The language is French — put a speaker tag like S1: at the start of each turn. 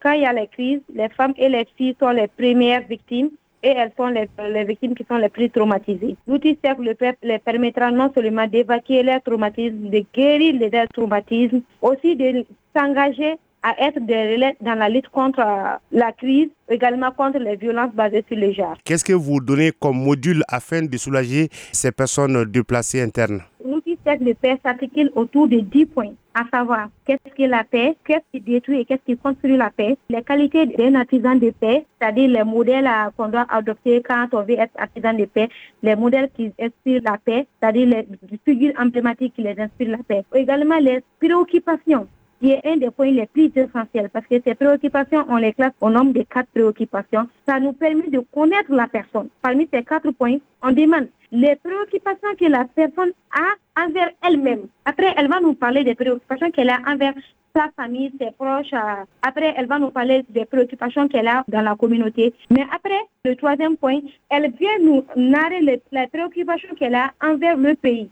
S1: Quand il y a les crises, les femmes et les filles sont les premières victimes et elles sont les, victimes qui sont les plus traumatisées. L'outil cercle le PEP les permettra non seulement d'évacuer leurs traumatismes, de guérir les traumatismes, aussi de s'engager à être des relais dans la lutte contre la crise, également contre les violences basées sur le genre.
S2: Qu'est-ce que vous donnez comme module afin de soulager ces personnes déplacées internes?
S1: L'outil cercle de paix s'articule autour de 10 points, à savoir qu'est-ce que la paix, qu'est-ce qui détruit et qu'est-ce qui construit la paix, les qualités d'un artisan de paix, c'est-à-dire les modèles qu'on doit adopter quand on veut être artisan de paix, les modèles qui inspirent la paix, c'est-à-dire les figures emblématiques qui les inspirent la paix. Également les préoccupations qui est un des points les plus essentiels parce que ces préoccupations, on les classe au nombre de quatre préoccupations. Ça nous permet de connaître la personne. Parmi ces quatre points, on demande les préoccupations que la personne a envers elle-même. Après, elle va nous parler des préoccupations qu'elle a envers sa famille, ses proches. Euh, après, elle va nous parler des préoccupations qu'elle a dans la communauté. Mais après, le troisième point, elle vient nous narrer les préoccupations qu'elle a envers le pays.